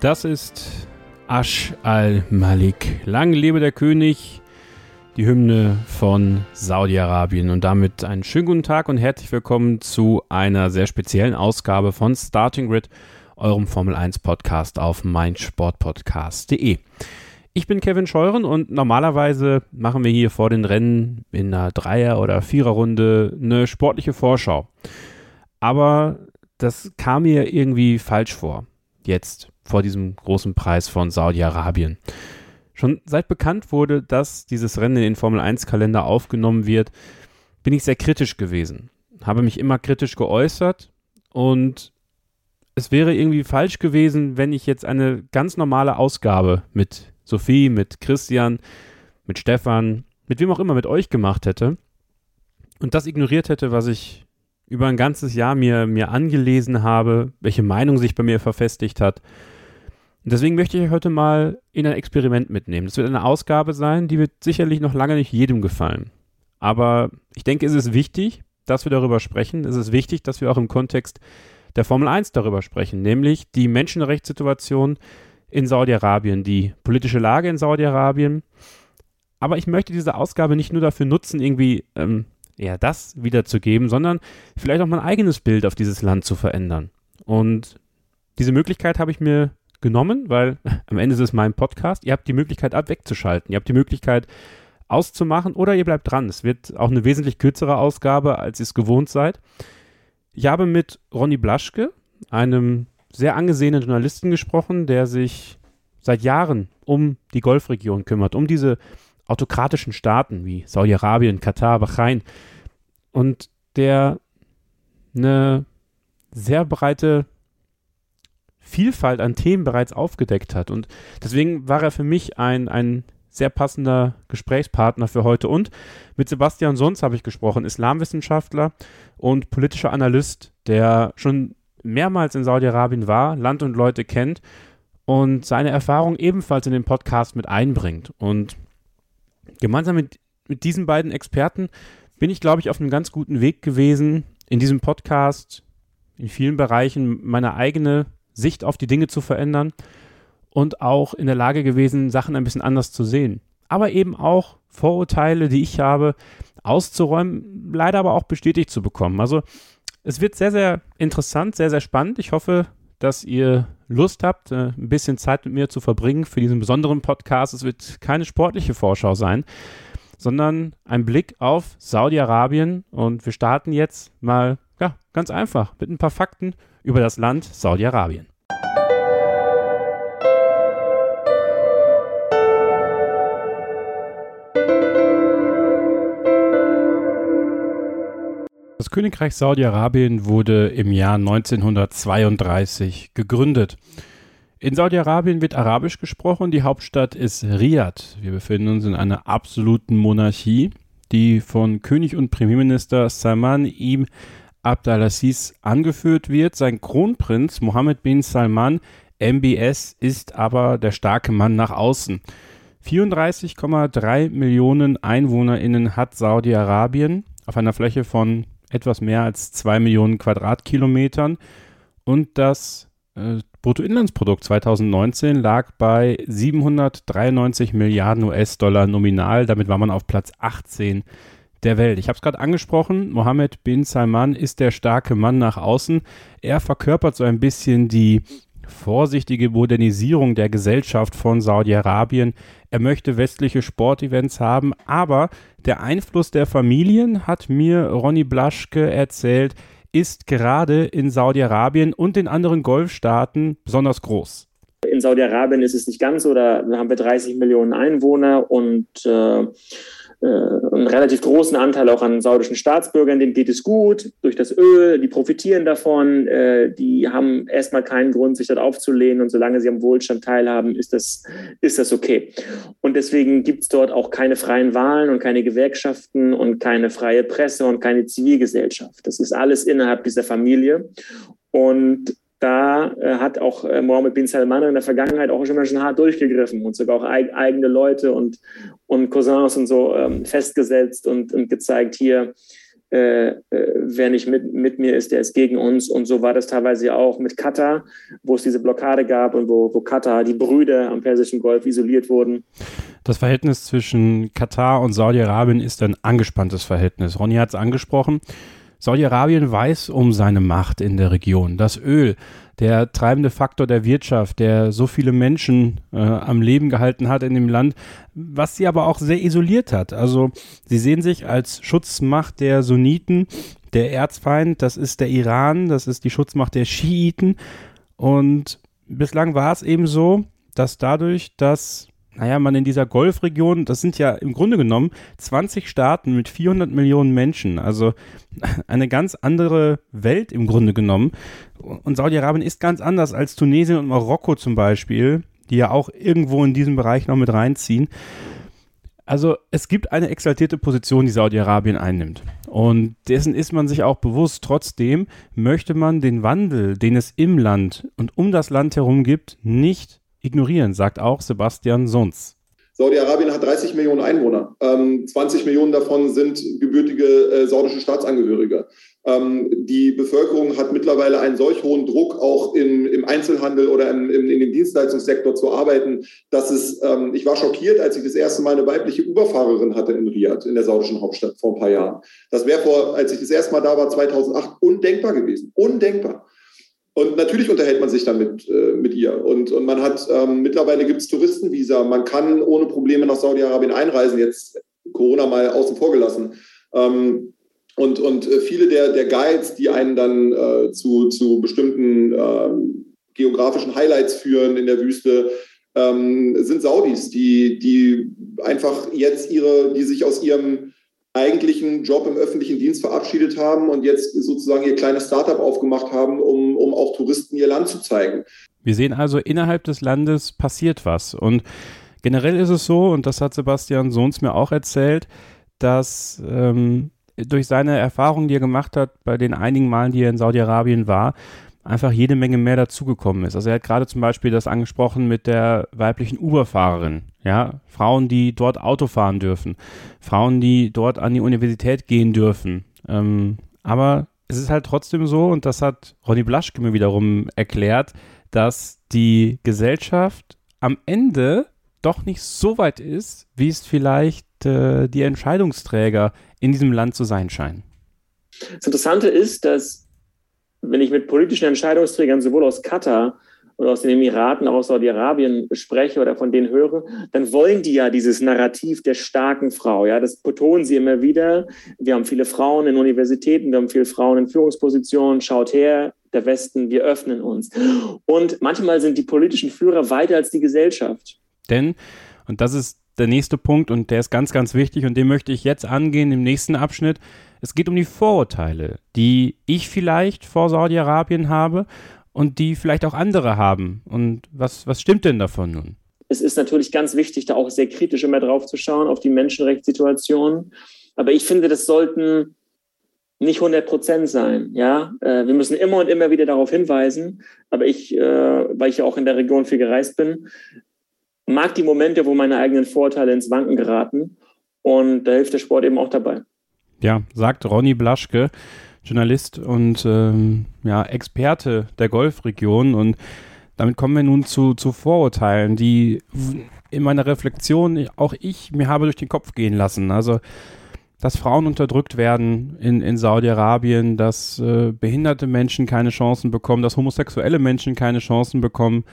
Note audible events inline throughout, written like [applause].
Das ist Ash al-Malik. Lang lebe der König, die Hymne von Saudi-Arabien. Und damit einen schönen guten Tag und herzlich willkommen zu einer sehr speziellen Ausgabe von Starting Grid, eurem Formel 1 Podcast auf meinsportpodcast.de. Ich bin Kevin Scheuren und normalerweise machen wir hier vor den Rennen in einer Dreier- oder Viererrunde eine sportliche Vorschau. Aber das kam mir irgendwie falsch vor. Jetzt vor diesem großen Preis von Saudi-Arabien. Schon seit bekannt wurde, dass dieses Rennen in den Formel 1 Kalender aufgenommen wird, bin ich sehr kritisch gewesen. Habe mich immer kritisch geäußert und es wäre irgendwie falsch gewesen, wenn ich jetzt eine ganz normale Ausgabe mit Sophie, mit Christian, mit Stefan, mit wem auch immer mit euch gemacht hätte und das ignoriert hätte, was ich über ein ganzes Jahr mir, mir angelesen habe, welche Meinung sich bei mir verfestigt hat und deswegen möchte ich euch heute mal in ein Experiment mitnehmen. Das wird eine Ausgabe sein, die wird sicherlich noch lange nicht jedem gefallen. Aber ich denke, es ist wichtig, dass wir darüber sprechen. Es ist wichtig, dass wir auch im Kontext der Formel 1 darüber sprechen, nämlich die Menschenrechtssituation in Saudi-Arabien, die politische Lage in Saudi-Arabien. Aber ich möchte diese Ausgabe nicht nur dafür nutzen, irgendwie ähm, ja, das wiederzugeben, sondern vielleicht auch mein eigenes Bild auf dieses Land zu verändern. Und diese Möglichkeit habe ich mir genommen, weil [laughs] am Ende ist es mein Podcast. Ihr habt die Möglichkeit, ab wegzuschalten. Ihr habt die Möglichkeit, auszumachen oder ihr bleibt dran. Es wird auch eine wesentlich kürzere Ausgabe, als ihr es gewohnt seid. Ich habe mit Ronny Blaschke, einem sehr angesehenen Journalisten, gesprochen, der sich seit Jahren um die Golfregion kümmert, um diese autokratischen Staaten wie Saudi-Arabien, Katar, Bahrain und der eine sehr breite Vielfalt an Themen bereits aufgedeckt hat. Und deswegen war er für mich ein, ein sehr passender Gesprächspartner für heute. Und mit Sebastian Sons habe ich gesprochen, Islamwissenschaftler und politischer Analyst, der schon mehrmals in Saudi-Arabien war, Land und Leute kennt und seine Erfahrung ebenfalls in den Podcast mit einbringt. Und gemeinsam mit, mit diesen beiden Experten bin ich, glaube ich, auf einem ganz guten Weg gewesen, in diesem Podcast in vielen Bereichen meine eigene Sicht auf die Dinge zu verändern und auch in der Lage gewesen, Sachen ein bisschen anders zu sehen. Aber eben auch Vorurteile, die ich habe, auszuräumen, leider aber auch bestätigt zu bekommen. Also es wird sehr, sehr interessant, sehr, sehr spannend. Ich hoffe, dass ihr Lust habt, äh, ein bisschen Zeit mit mir zu verbringen für diesen besonderen Podcast. Es wird keine sportliche Vorschau sein, sondern ein Blick auf Saudi-Arabien. Und wir starten jetzt mal, ja, ganz einfach mit ein paar Fakten über das Land Saudi-Arabien. Das Königreich Saudi-Arabien wurde im Jahr 1932 gegründet. In Saudi-Arabien wird Arabisch gesprochen, die Hauptstadt ist Riyadh. Wir befinden uns in einer absoluten Monarchie, die von König und Premierminister Salman ibn Abdelaziz angeführt wird. Sein Kronprinz Mohammed bin Salman MBS ist aber der starke Mann nach außen. 34,3 Millionen EinwohnerInnen hat Saudi-Arabien auf einer Fläche von etwas mehr als 2 Millionen Quadratkilometern und das äh, Bruttoinlandsprodukt 2019 lag bei 793 Milliarden US-Dollar nominal. Damit war man auf Platz 18 der Welt. Ich habe es gerade angesprochen, Mohammed bin Salman ist der starke Mann nach außen. Er verkörpert so ein bisschen die vorsichtige Modernisierung der Gesellschaft von Saudi-Arabien. Er möchte westliche Sportevents haben, aber der Einfluss der Familien, hat mir Ronny Blaschke erzählt, ist gerade in Saudi-Arabien und den anderen Golfstaaten besonders groß. In Saudi-Arabien ist es nicht ganz so, da haben wir 30 Millionen Einwohner und äh, einen relativ großen Anteil auch an saudischen Staatsbürgern, denen geht es gut durch das Öl, die profitieren davon, äh, die haben erstmal keinen Grund, sich dort aufzulehnen und solange sie am Wohlstand teilhaben, ist das, ist das okay. Und deswegen gibt es dort auch keine freien Wahlen und keine Gewerkschaften und keine freie Presse und keine Zivilgesellschaft. Das ist alles innerhalb dieser Familie. Und da äh, hat auch äh, Mohammed bin Salman in der Vergangenheit auch schon schon hart durchgegriffen und sogar auch eig eigene Leute und, und Cousins und so ähm, festgesetzt und, und gezeigt, hier, äh, äh, wer nicht mit, mit mir ist, der ist gegen uns. Und so war das teilweise auch mit Katar, wo es diese Blockade gab und wo, wo Katar, die Brüder am Persischen Golf isoliert wurden. Das Verhältnis zwischen Katar und Saudi-Arabien ist ein angespanntes Verhältnis. Ronny hat es angesprochen. Saudi-Arabien weiß um seine Macht in der Region. Das Öl, der treibende Faktor der Wirtschaft, der so viele Menschen äh, am Leben gehalten hat in dem Land, was sie aber auch sehr isoliert hat. Also sie sehen sich als Schutzmacht der Sunniten, der Erzfeind, das ist der Iran, das ist die Schutzmacht der Schiiten. Und bislang war es eben so, dass dadurch, dass naja, man in dieser Golfregion, das sind ja im Grunde genommen 20 Staaten mit 400 Millionen Menschen, also [laughs] eine ganz andere Welt im Grunde genommen. Und Saudi-Arabien ist ganz anders als Tunesien und Marokko zum Beispiel, die ja auch irgendwo in diesem Bereich noch mit reinziehen. Also es gibt eine exaltierte Position, die Saudi-Arabien einnimmt. Und dessen ist man sich auch bewusst. Trotzdem möchte man den Wandel, den es im Land und um das Land herum gibt, nicht ignorieren, sagt auch Sebastian Sons. Saudi-Arabien hat 30 Millionen Einwohner. Ähm, 20 Millionen davon sind gebürtige äh, saudische Staatsangehörige. Ähm, die Bevölkerung hat mittlerweile einen solch hohen Druck, auch in, im Einzelhandel oder im, im, in dem Dienstleistungssektor zu arbeiten, dass es, ähm, ich war schockiert, als ich das erste Mal eine weibliche Uberfahrerin hatte in Riyadh, in der saudischen Hauptstadt vor ein paar Jahren. Das wäre vor, als ich das erste Mal da war, 2008, undenkbar gewesen. Undenkbar. Und natürlich unterhält man sich dann mit, äh, mit ihr. Und, und man hat, ähm, mittlerweile gibt es Touristenvisa. Man kann ohne Probleme nach Saudi-Arabien einreisen, jetzt Corona mal außen vor gelassen. Ähm, und, und äh, viele der, der Guides, die einen dann äh, zu, zu bestimmten äh, geografischen Highlights führen in der Wüste, ähm, sind Saudis, die, die einfach jetzt ihre, die sich aus ihrem eigentlichen Job im öffentlichen Dienst verabschiedet haben und jetzt sozusagen ihr kleines Startup aufgemacht haben, um, um auch Touristen ihr Land zu zeigen. Wir sehen also, innerhalb des Landes passiert was. Und generell ist es so, und das hat Sebastian Sohns mir auch erzählt, dass ähm, durch seine Erfahrungen, die er gemacht hat, bei den einigen Malen, die er in Saudi-Arabien war, einfach jede Menge mehr dazugekommen ist. Also er hat gerade zum Beispiel das angesprochen mit der weiblichen Uberfahrerin. Ja, Frauen, die dort Auto fahren dürfen, Frauen, die dort an die Universität gehen dürfen. Ähm, aber es ist halt trotzdem so, und das hat Ronny Blaschke mir wiederum erklärt, dass die Gesellschaft am Ende doch nicht so weit ist, wie es vielleicht äh, die Entscheidungsträger in diesem Land zu sein scheinen. Das Interessante ist, dass wenn ich mit politischen Entscheidungsträgern sowohl aus Katar oder aus den Emiraten, auch aus Saudi-Arabien spreche oder von denen höre, dann wollen die ja dieses Narrativ der starken Frau. Ja, das betonen sie immer wieder. Wir haben viele Frauen in Universitäten, wir haben viele Frauen in Führungspositionen. Schaut her, der Westen, wir öffnen uns. Und manchmal sind die politischen Führer weiter als die Gesellschaft. Denn, und das ist der nächste Punkt und der ist ganz, ganz wichtig und den möchte ich jetzt angehen im nächsten Abschnitt. Es geht um die Vorurteile, die ich vielleicht vor Saudi-Arabien habe und die vielleicht auch andere haben. Und was, was stimmt denn davon nun? Es ist natürlich ganz wichtig, da auch sehr kritisch immer drauf zu schauen, auf die Menschenrechtssituation. Aber ich finde, das sollten nicht 100 Prozent sein. Ja, äh, wir müssen immer und immer wieder darauf hinweisen. Aber ich, äh, weil ich ja auch in der Region viel gereist bin, mag die Momente, wo meine eigenen Vorteile ins Wanken geraten. Und da hilft der Sport eben auch dabei. Ja, sagt Ronny Blaschke, Journalist und ähm, ja, Experte der Golfregion. Und damit kommen wir nun zu, zu Vorurteilen, die in meiner Reflexion auch ich mir habe durch den Kopf gehen lassen. Also, dass Frauen unterdrückt werden in, in Saudi-Arabien, dass äh, behinderte Menschen keine Chancen bekommen, dass homosexuelle Menschen keine Chancen bekommen.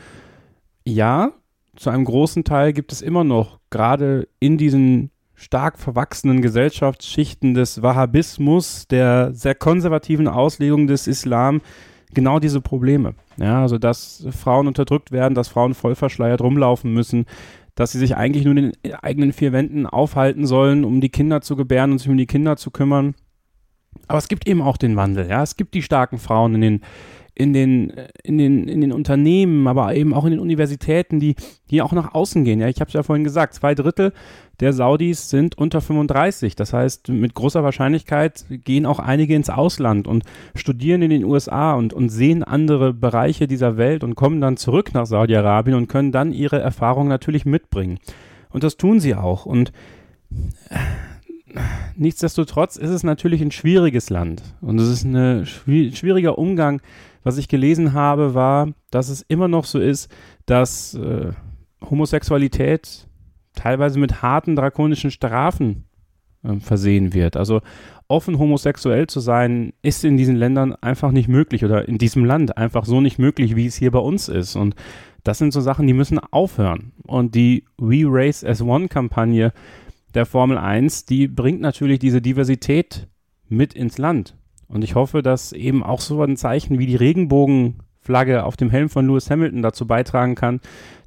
Ja, zu einem großen Teil gibt es immer noch, gerade in diesen stark verwachsenen Gesellschaftsschichten des Wahhabismus, der sehr konservativen Auslegung des Islam, genau diese Probleme. Ja, also dass Frauen unterdrückt werden, dass Frauen voll verschleiert rumlaufen müssen, dass sie sich eigentlich nur in den eigenen vier Wänden aufhalten sollen, um die Kinder zu gebären und sich um die Kinder zu kümmern. Aber es gibt eben auch den Wandel, ja. Es gibt die starken Frauen in den, in den, in den, in den Unternehmen, aber eben auch in den Universitäten, die, die auch nach außen gehen. Ja, ich habe es ja vorhin gesagt, zwei Drittel der Saudis sind unter 35. Das heißt, mit großer Wahrscheinlichkeit gehen auch einige ins Ausland und studieren in den USA und, und sehen andere Bereiche dieser Welt und kommen dann zurück nach Saudi-Arabien und können dann ihre Erfahrungen natürlich mitbringen. Und das tun sie auch. Und nichtsdestotrotz ist es natürlich ein schwieriges Land und es ist ein schwieriger Umgang was ich gelesen habe, war, dass es immer noch so ist, dass äh, Homosexualität teilweise mit harten drakonischen Strafen äh, versehen wird. Also offen homosexuell zu sein, ist in diesen Ländern einfach nicht möglich oder in diesem Land einfach so nicht möglich, wie es hier bei uns ist. Und das sind so Sachen, die müssen aufhören. Und die We Race as One Kampagne der Formel 1, die bringt natürlich diese Diversität mit ins Land. Und ich hoffe, dass eben auch so ein Zeichen wie die Regenbogenflagge auf dem Helm von Lewis Hamilton dazu beitragen kann,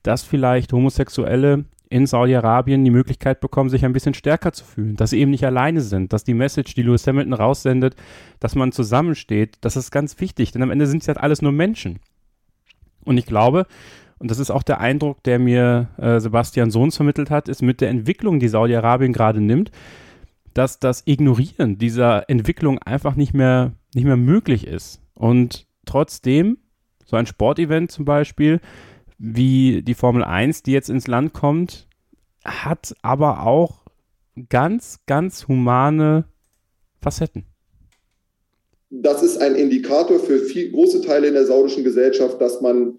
dass vielleicht Homosexuelle in Saudi-Arabien die Möglichkeit bekommen, sich ein bisschen stärker zu fühlen, dass sie eben nicht alleine sind, dass die Message, die Lewis Hamilton raussendet, dass man zusammensteht, das ist ganz wichtig, denn am Ende sind es halt alles nur Menschen. Und ich glaube, und das ist auch der Eindruck, der mir äh, Sebastian Sohns vermittelt hat, ist mit der Entwicklung, die Saudi-Arabien gerade nimmt, dass das Ignorieren dieser Entwicklung einfach nicht mehr, nicht mehr möglich ist. Und trotzdem, so ein Sportevent zum Beispiel, wie die Formel 1, die jetzt ins Land kommt, hat aber auch ganz, ganz humane Facetten. Das ist ein Indikator für viel, große Teile in der saudischen Gesellschaft, dass man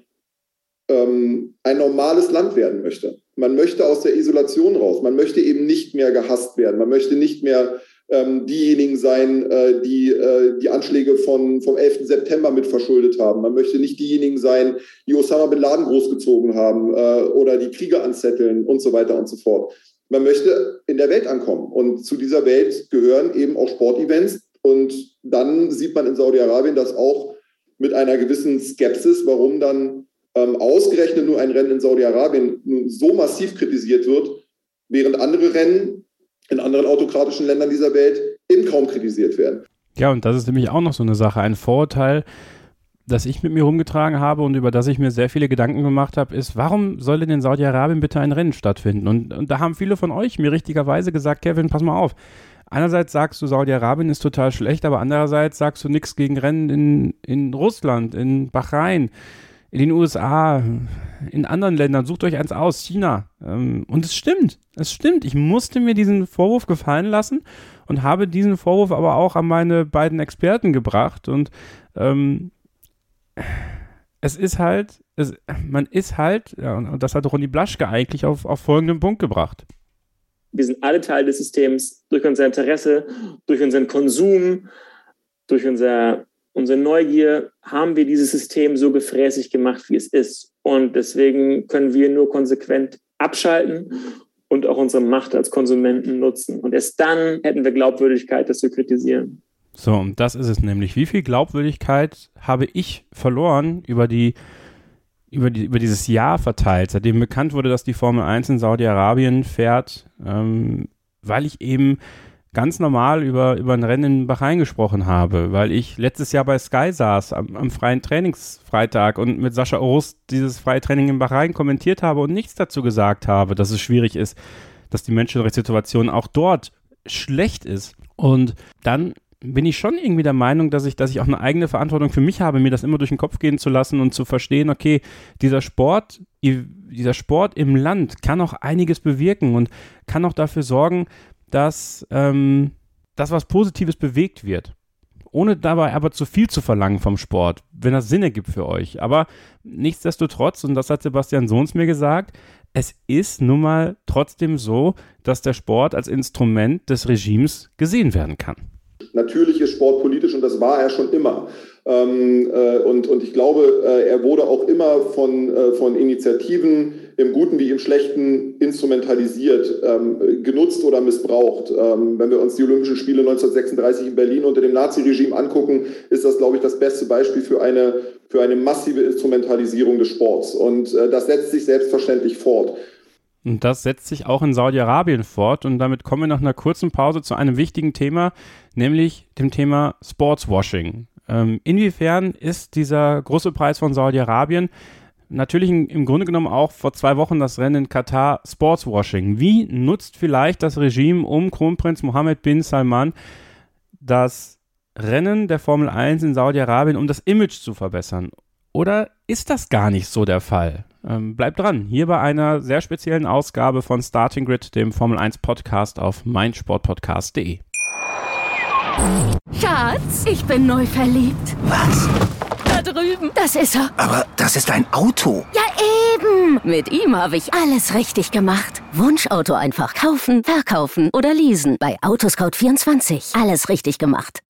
ähm, ein normales Land werden möchte. Man möchte aus der Isolation raus. Man möchte eben nicht mehr gehasst werden. Man möchte nicht mehr ähm, diejenigen sein, äh, die äh, die Anschläge von, vom 11. September mit verschuldet haben. Man möchte nicht diejenigen sein, die Osama bin Laden großgezogen haben äh, oder die Kriege anzetteln und so weiter und so fort. Man möchte in der Welt ankommen. Und zu dieser Welt gehören eben auch Sportevents. Und dann sieht man in Saudi-Arabien das auch mit einer gewissen Skepsis, warum dann ähm, ausgerechnet nur ein Rennen in Saudi-Arabien so massiv kritisiert wird, während andere Rennen in anderen autokratischen Ländern dieser Welt eben kaum kritisiert werden. Ja, und das ist nämlich auch noch so eine Sache. Ein Vorurteil, das ich mit mir rumgetragen habe und über das ich mir sehr viele Gedanken gemacht habe, ist, warum soll denn in Saudi-Arabien bitte ein Rennen stattfinden? Und, und da haben viele von euch mir richtigerweise gesagt, Kevin, pass mal auf. Einerseits sagst du, Saudi-Arabien ist total schlecht, aber andererseits sagst du nichts gegen Rennen in, in Russland, in Bahrain in den USA, in anderen Ländern, sucht euch eins aus, China. Ähm, und es stimmt, es stimmt. Ich musste mir diesen Vorwurf gefallen lassen und habe diesen Vorwurf aber auch an meine beiden Experten gebracht. Und ähm, es ist halt, es, man ist halt, ja, und das hat Ronny Blaschke eigentlich auf, auf folgenden Punkt gebracht. Wir sind alle Teil des Systems durch unser Interesse, durch unseren Konsum, durch unser unsere Neugier haben wir dieses System so gefräßig gemacht, wie es ist. Und deswegen können wir nur konsequent abschalten und auch unsere Macht als Konsumenten nutzen. Und erst dann hätten wir Glaubwürdigkeit, das zu kritisieren. So, und das ist es nämlich. Wie viel Glaubwürdigkeit habe ich verloren über die über, die, über dieses Jahr verteilt, seitdem bekannt wurde, dass die Formel 1 in Saudi-Arabien fährt, ähm, weil ich eben ganz normal über, über ein Rennen in Bahrain gesprochen habe, weil ich letztes Jahr bei Sky saß am, am freien Trainingsfreitag und mit Sascha Orust dieses freie Training in Bahrain kommentiert habe und nichts dazu gesagt habe, dass es schwierig ist, dass die Menschenrechtssituation auch dort schlecht ist. Und dann bin ich schon irgendwie der Meinung, dass ich, dass ich auch eine eigene Verantwortung für mich habe, mir das immer durch den Kopf gehen zu lassen und zu verstehen, okay, dieser Sport, dieser Sport im Land kann auch einiges bewirken und kann auch dafür sorgen, dass ähm, das was Positives bewegt wird. Ohne dabei aber zu viel zu verlangen vom Sport, wenn das Sinn ergibt für euch. Aber nichtsdestotrotz, und das hat Sebastian Sohns mir gesagt, es ist nun mal trotzdem so, dass der Sport als Instrument des Regimes gesehen werden kann. Natürlich ist Sport politisch und das war er schon immer. Ähm, äh, und, und ich glaube, äh, er wurde auch immer von, äh, von Initiativen im Guten wie im Schlechten instrumentalisiert, ähm, genutzt oder missbraucht. Ähm, wenn wir uns die Olympischen Spiele 1936 in Berlin unter dem Naziregime angucken, ist das, glaube ich, das beste Beispiel für eine, für eine massive Instrumentalisierung des Sports. Und das setzt sich selbstverständlich fort. Und das setzt sich auch in Saudi-Arabien fort. Und damit kommen wir nach einer kurzen Pause zu einem wichtigen Thema, nämlich dem Thema Sportswashing. Ähm, inwiefern ist dieser große Preis von Saudi-Arabien natürlich im Grunde genommen auch vor zwei Wochen das Rennen in Katar Sportswashing? Wie nutzt vielleicht das Regime um Kronprinz Mohammed bin Salman das Rennen der Formel 1 in Saudi-Arabien, um das Image zu verbessern? Oder ist das gar nicht so der Fall? Ähm, bleibt dran, hier bei einer sehr speziellen Ausgabe von Starting Grid, dem Formel 1 Podcast auf meinsportpodcast.de. Schatz, ich bin neu verliebt. Was? Da drüben. Das ist er. Aber das ist ein Auto. Ja, eben. Mit ihm habe ich alles richtig gemacht. Wunschauto einfach kaufen, verkaufen oder leasen. Bei Autoscout24. Alles richtig gemacht.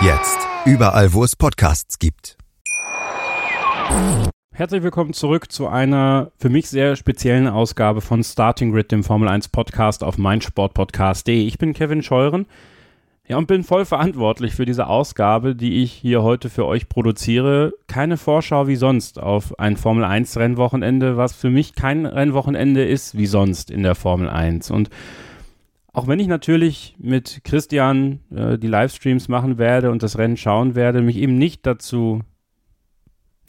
Jetzt überall, wo es Podcasts gibt. Herzlich willkommen zurück zu einer für mich sehr speziellen Ausgabe von Starting Grid, dem Formel 1 Podcast auf meinsportpodcast.de. Ich bin Kevin Scheuren. Ja, und bin voll verantwortlich für diese Ausgabe, die ich hier heute für euch produziere. Keine Vorschau wie sonst auf ein Formel 1 Rennwochenende, was für mich kein Rennwochenende ist wie sonst in der Formel 1. Und auch wenn ich natürlich mit Christian äh, die Livestreams machen werde und das Rennen schauen werde, mich eben nicht dazu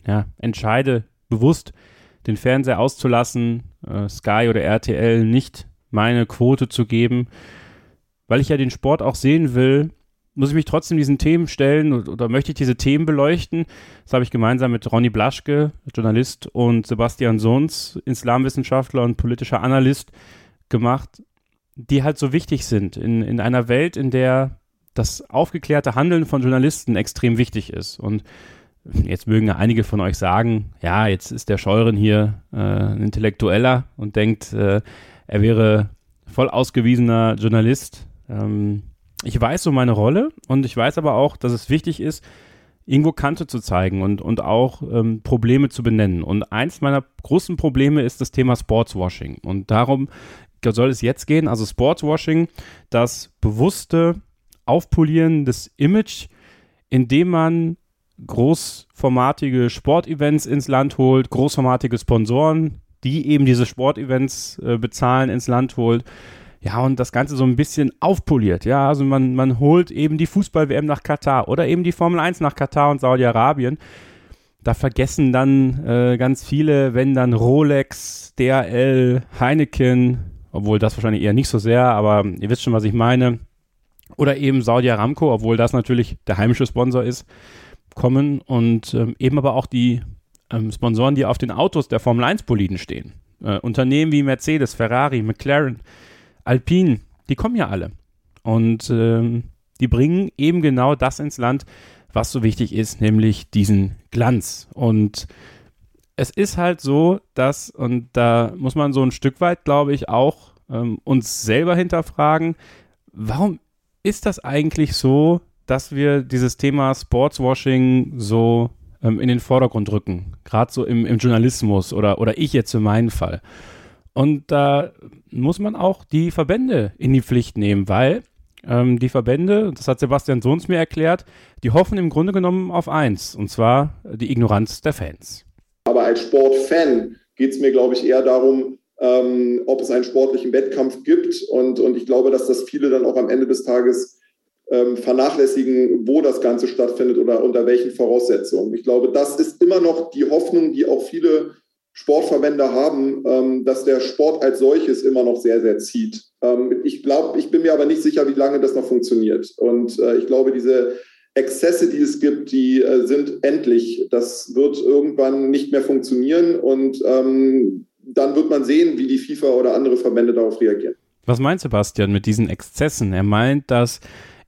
ja, entscheide, bewusst den Fernseher auszulassen, äh, Sky oder RTL nicht meine Quote zu geben, weil ich ja den Sport auch sehen will, muss ich mich trotzdem diesen Themen stellen oder, oder möchte ich diese Themen beleuchten. Das habe ich gemeinsam mit Ronny Blaschke, Journalist, und Sebastian Sohns, Islamwissenschaftler und politischer Analyst, gemacht die halt so wichtig sind in, in einer Welt, in der das aufgeklärte Handeln von Journalisten extrem wichtig ist. Und jetzt mögen ja einige von euch sagen, ja, jetzt ist der Scheuren hier äh, ein Intellektueller und denkt, äh, er wäre voll ausgewiesener Journalist. Ähm, ich weiß so meine Rolle und ich weiß aber auch, dass es wichtig ist, irgendwo Kante zu zeigen und, und auch ähm, Probleme zu benennen. Und eins meiner großen Probleme ist das Thema Sportswashing. Und darum soll es jetzt gehen, also Sportswashing, das bewusste Aufpolieren des Image, indem man großformatige Sportevents ins Land holt, großformatige Sponsoren, die eben diese Sportevents äh, bezahlen, ins Land holt. Ja, und das Ganze so ein bisschen aufpoliert. Ja, also man, man holt eben die Fußball-WM nach Katar oder eben die Formel 1 nach Katar und Saudi-Arabien. Da vergessen dann äh, ganz viele, wenn dann Rolex, DRL, Heineken, obwohl das wahrscheinlich eher nicht so sehr, aber ihr wisst schon, was ich meine. Oder eben Saudi Aramco, obwohl das natürlich der heimische Sponsor ist, kommen und ähm, eben aber auch die ähm, Sponsoren, die auf den Autos der Formel 1 Boliden stehen. Äh, Unternehmen wie Mercedes, Ferrari, McLaren, Alpine, die kommen ja alle. Und ähm, die bringen eben genau das ins Land, was so wichtig ist, nämlich diesen Glanz. Und es ist halt so, dass, und da muss man so ein Stück weit, glaube ich, auch ähm, uns selber hinterfragen, warum ist das eigentlich so, dass wir dieses Thema Sportswashing so ähm, in den Vordergrund rücken? Gerade so im, im Journalismus oder, oder ich jetzt in meinem Fall. Und da muss man auch die Verbände in die Pflicht nehmen, weil ähm, die Verbände, das hat Sebastian Sohns mir erklärt, die hoffen im Grunde genommen auf eins, und zwar die Ignoranz der Fans. Aber als Sportfan geht es mir, glaube ich, eher darum, ähm, ob es einen sportlichen Wettkampf gibt. Und, und ich glaube, dass das viele dann auch am Ende des Tages ähm, vernachlässigen, wo das Ganze stattfindet oder unter welchen Voraussetzungen. Ich glaube, das ist immer noch die Hoffnung, die auch viele Sportverbände haben, ähm, dass der Sport als solches immer noch sehr, sehr zieht. Ähm, ich glaube, ich bin mir aber nicht sicher, wie lange das noch funktioniert. Und äh, ich glaube, diese Exzesse, die es gibt, die äh, sind endlich. Das wird irgendwann nicht mehr funktionieren und ähm, dann wird man sehen, wie die FIFA oder andere Verbände darauf reagieren. Was meint Sebastian mit diesen Exzessen? Er meint, dass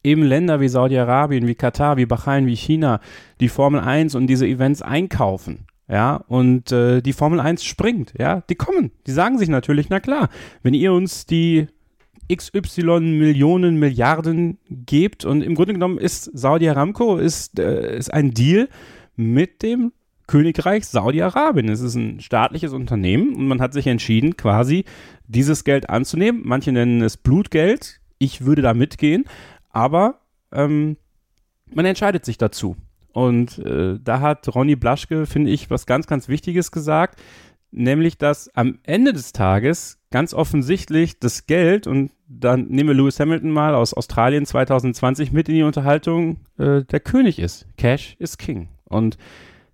eben Länder wie Saudi-Arabien, wie Katar, wie Bahrain, wie China die Formel 1 und diese Events einkaufen. ja, und äh, die Formel 1 springt, ja, die kommen, die sagen sich natürlich, na klar, wenn ihr uns die XY Millionen Milliarden gebt und im Grunde genommen ist Saudi Aramco ist, äh, ist ein Deal mit dem Königreich Saudi-Arabien. Es ist ein staatliches Unternehmen und man hat sich entschieden, quasi dieses Geld anzunehmen. Manche nennen es Blutgeld. Ich würde da mitgehen, aber ähm, man entscheidet sich dazu. Und äh, da hat Ronny Blaschke, finde ich, was ganz, ganz Wichtiges gesagt, nämlich dass am Ende des Tages ganz offensichtlich das Geld, und dann nehmen wir Lewis Hamilton mal aus Australien 2020 mit in die Unterhaltung, äh, der König ist. Cash is King. Und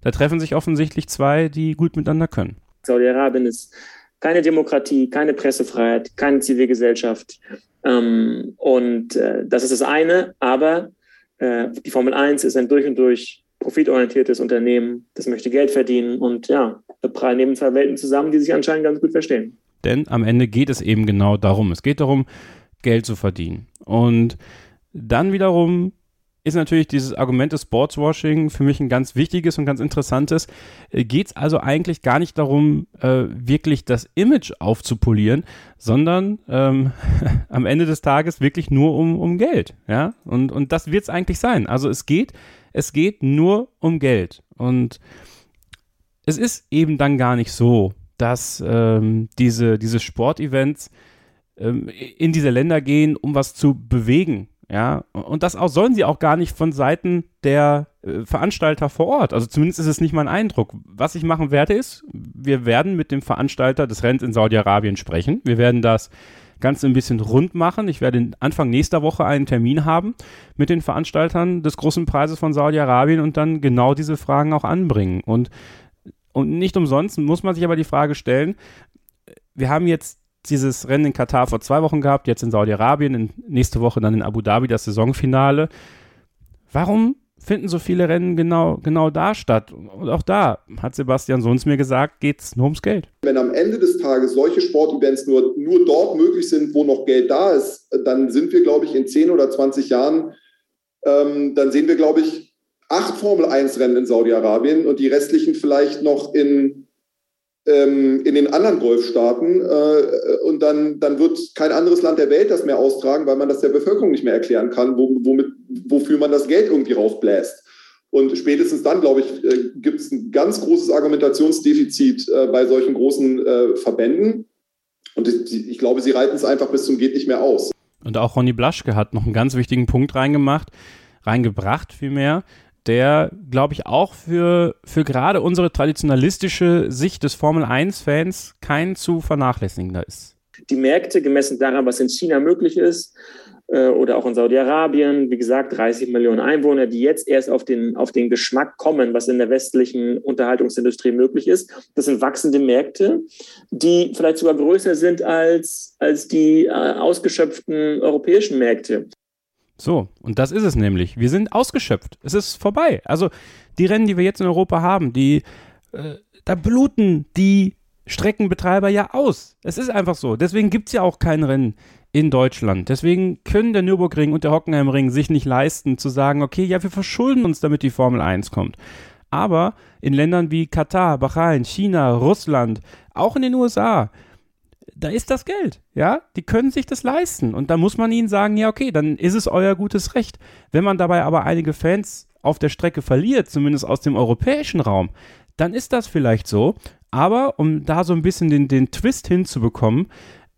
da treffen sich offensichtlich zwei, die gut miteinander können. Saudi-Arabien ist keine Demokratie, keine Pressefreiheit, keine Zivilgesellschaft. Ähm, und äh, das ist das eine, aber äh, die Formel 1 ist ein durch und durch profitorientiertes Unternehmen, das möchte Geld verdienen und ja, da eben zwei Welten zusammen, die sich anscheinend ganz gut verstehen. Denn am Ende geht es eben genau darum. Es geht darum, Geld zu verdienen. Und dann wiederum ist natürlich dieses Argument des Sportswashing für mich ein ganz wichtiges und ganz interessantes. Äh, Geht es also eigentlich gar nicht darum, äh, wirklich das Image aufzupolieren, sondern ähm, [laughs] am Ende des Tages wirklich nur um, um Geld. Ja? Und, und das wird es eigentlich sein. Also es geht, es geht nur um Geld. Und es ist eben dann gar nicht so, dass ähm, diese, diese Sportevents ähm, in diese Länder gehen, um was zu bewegen ja, und das auch sollen sie auch gar nicht von Seiten der äh, Veranstalter vor Ort. Also zumindest ist es nicht mein Eindruck. Was ich machen werde, ist, wir werden mit dem Veranstalter des Rennens in Saudi-Arabien sprechen. Wir werden das Ganze ein bisschen rund machen. Ich werde Anfang nächster Woche einen Termin haben mit den Veranstaltern des großen Preises von Saudi-Arabien und dann genau diese Fragen auch anbringen. Und, und nicht umsonst muss man sich aber die Frage stellen, wir haben jetzt dieses Rennen in Katar vor zwei Wochen gehabt, jetzt in Saudi-Arabien, nächste Woche dann in Abu Dhabi das Saisonfinale. Warum finden so viele Rennen genau, genau da statt? Und auch da hat Sebastian Sons mir gesagt, geht es nur ums Geld. Wenn am Ende des Tages solche Sportevents nur, nur dort möglich sind, wo noch Geld da ist, dann sind wir, glaube ich, in 10 oder 20 Jahren, ähm, dann sehen wir, glaube ich, acht Formel-1-Rennen in Saudi-Arabien und die restlichen vielleicht noch in ähm, in den anderen Golfstaaten äh, und dann, dann wird kein anderes Land der Welt das mehr austragen, weil man das der Bevölkerung nicht mehr erklären kann, wo, womit, wofür man das Geld irgendwie rausbläst. Und spätestens dann, glaube ich, äh, gibt es ein ganz großes Argumentationsdefizit äh, bei solchen großen äh, Verbänden. Und ich, ich glaube, sie reiten es einfach bis zum geht nicht mehr aus. Und auch Ronny Blaschke hat noch einen ganz wichtigen Punkt reingemacht, reingebracht vielmehr, der, glaube ich, auch für, für gerade unsere traditionalistische Sicht des Formel-1-Fans kein zu vernachlässigender ist. Die Märkte, gemessen daran, was in China möglich ist, äh, oder auch in Saudi-Arabien, wie gesagt, 30 Millionen Einwohner, die jetzt erst auf den, auf den Geschmack kommen, was in der westlichen Unterhaltungsindustrie möglich ist. Das sind wachsende Märkte, die vielleicht sogar größer sind als, als die äh, ausgeschöpften europäischen Märkte. So, und das ist es nämlich. Wir sind ausgeschöpft. Es ist vorbei. Also die Rennen, die wir jetzt in Europa haben, die, äh, da bluten die Streckenbetreiber ja aus. Es ist einfach so. Deswegen gibt es ja auch kein Rennen in Deutschland. Deswegen können der Nürburgring und der Hockenheimring sich nicht leisten, zu sagen, okay, ja, wir verschulden uns, damit die Formel 1 kommt. Aber in Ländern wie Katar, Bahrain, China, Russland, auch in den USA, da ist das Geld, ja, die können sich das leisten und da muss man ihnen sagen, ja, okay, dann ist es euer gutes Recht. Wenn man dabei aber einige Fans auf der Strecke verliert, zumindest aus dem europäischen Raum, dann ist das vielleicht so, aber um da so ein bisschen den, den Twist hinzubekommen,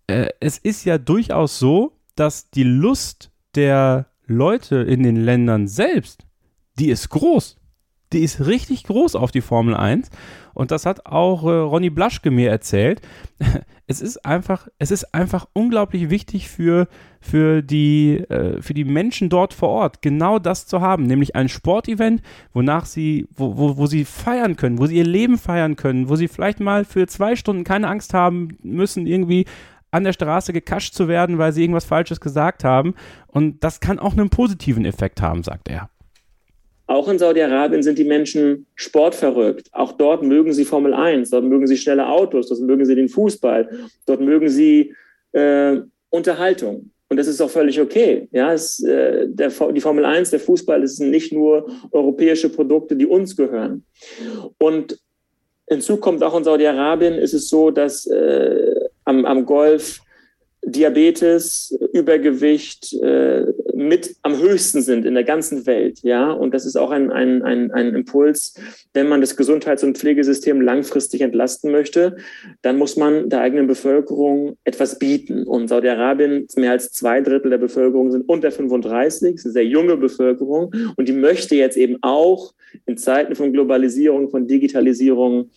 äh, es ist ja durchaus so, dass die Lust der Leute in den Ländern selbst, die ist groß. Die ist richtig groß auf die Formel 1. Und das hat auch äh, Ronny Blaschke mir erzählt. [laughs] es ist einfach, es ist einfach unglaublich wichtig für, für, die, äh, für die Menschen dort vor Ort, genau das zu haben, nämlich ein Sportevent, wonach sie, wo, wo, wo sie feiern können, wo sie ihr Leben feiern können, wo sie vielleicht mal für zwei Stunden keine Angst haben müssen, irgendwie an der Straße gekascht zu werden, weil sie irgendwas Falsches gesagt haben. Und das kann auch einen positiven Effekt haben, sagt er. Auch in Saudi-Arabien sind die Menschen sportverrückt. Auch dort mögen sie Formel 1, dort mögen sie schnelle Autos, dort mögen sie den Fußball, dort mögen sie äh, Unterhaltung. Und das ist auch völlig okay. Ja, es, äh, der, die Formel 1, der Fußball, das sind nicht nur europäische Produkte, die uns gehören. Und Hinzu kommt auch in Saudi-Arabien ist es so, dass äh, am, am Golf Diabetes, Übergewicht äh, mit am höchsten sind in der ganzen Welt. Ja, und das ist auch ein, ein, ein, ein Impuls. Wenn man das Gesundheits- und Pflegesystem langfristig entlasten möchte, dann muss man der eigenen Bevölkerung etwas bieten. Und Saudi-Arabien, mehr als zwei Drittel der Bevölkerung sind unter 35, das ist eine sehr junge Bevölkerung. Und die möchte jetzt eben auch in Zeiten von Globalisierung, von Digitalisierung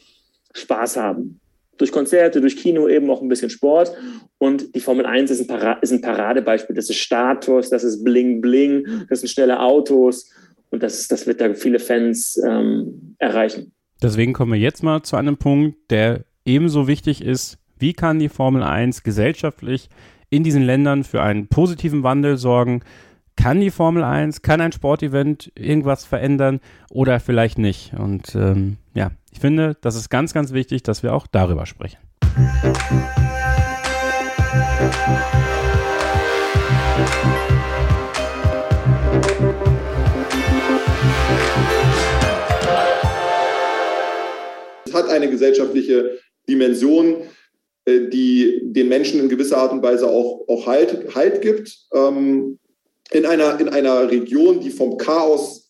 Spaß haben durch Konzerte, durch Kino eben auch ein bisschen Sport. Und die Formel 1 ist ein, Para ist ein Paradebeispiel. Das ist Status, das ist Bling Bling, das sind schnelle Autos. Und das, das wird da viele Fans ähm, erreichen. Deswegen kommen wir jetzt mal zu einem Punkt, der ebenso wichtig ist. Wie kann die Formel 1 gesellschaftlich in diesen Ländern für einen positiven Wandel sorgen? Kann die Formel 1, kann ein Sportevent irgendwas verändern oder vielleicht nicht? Und ähm, ja, ich finde, das ist ganz, ganz wichtig, dass wir auch darüber sprechen. Es hat eine gesellschaftliche Dimension, äh, die den Menschen in gewisser Art und Weise auch, auch halt, halt gibt. Ähm, in, einer, in einer Region, die vom Chaos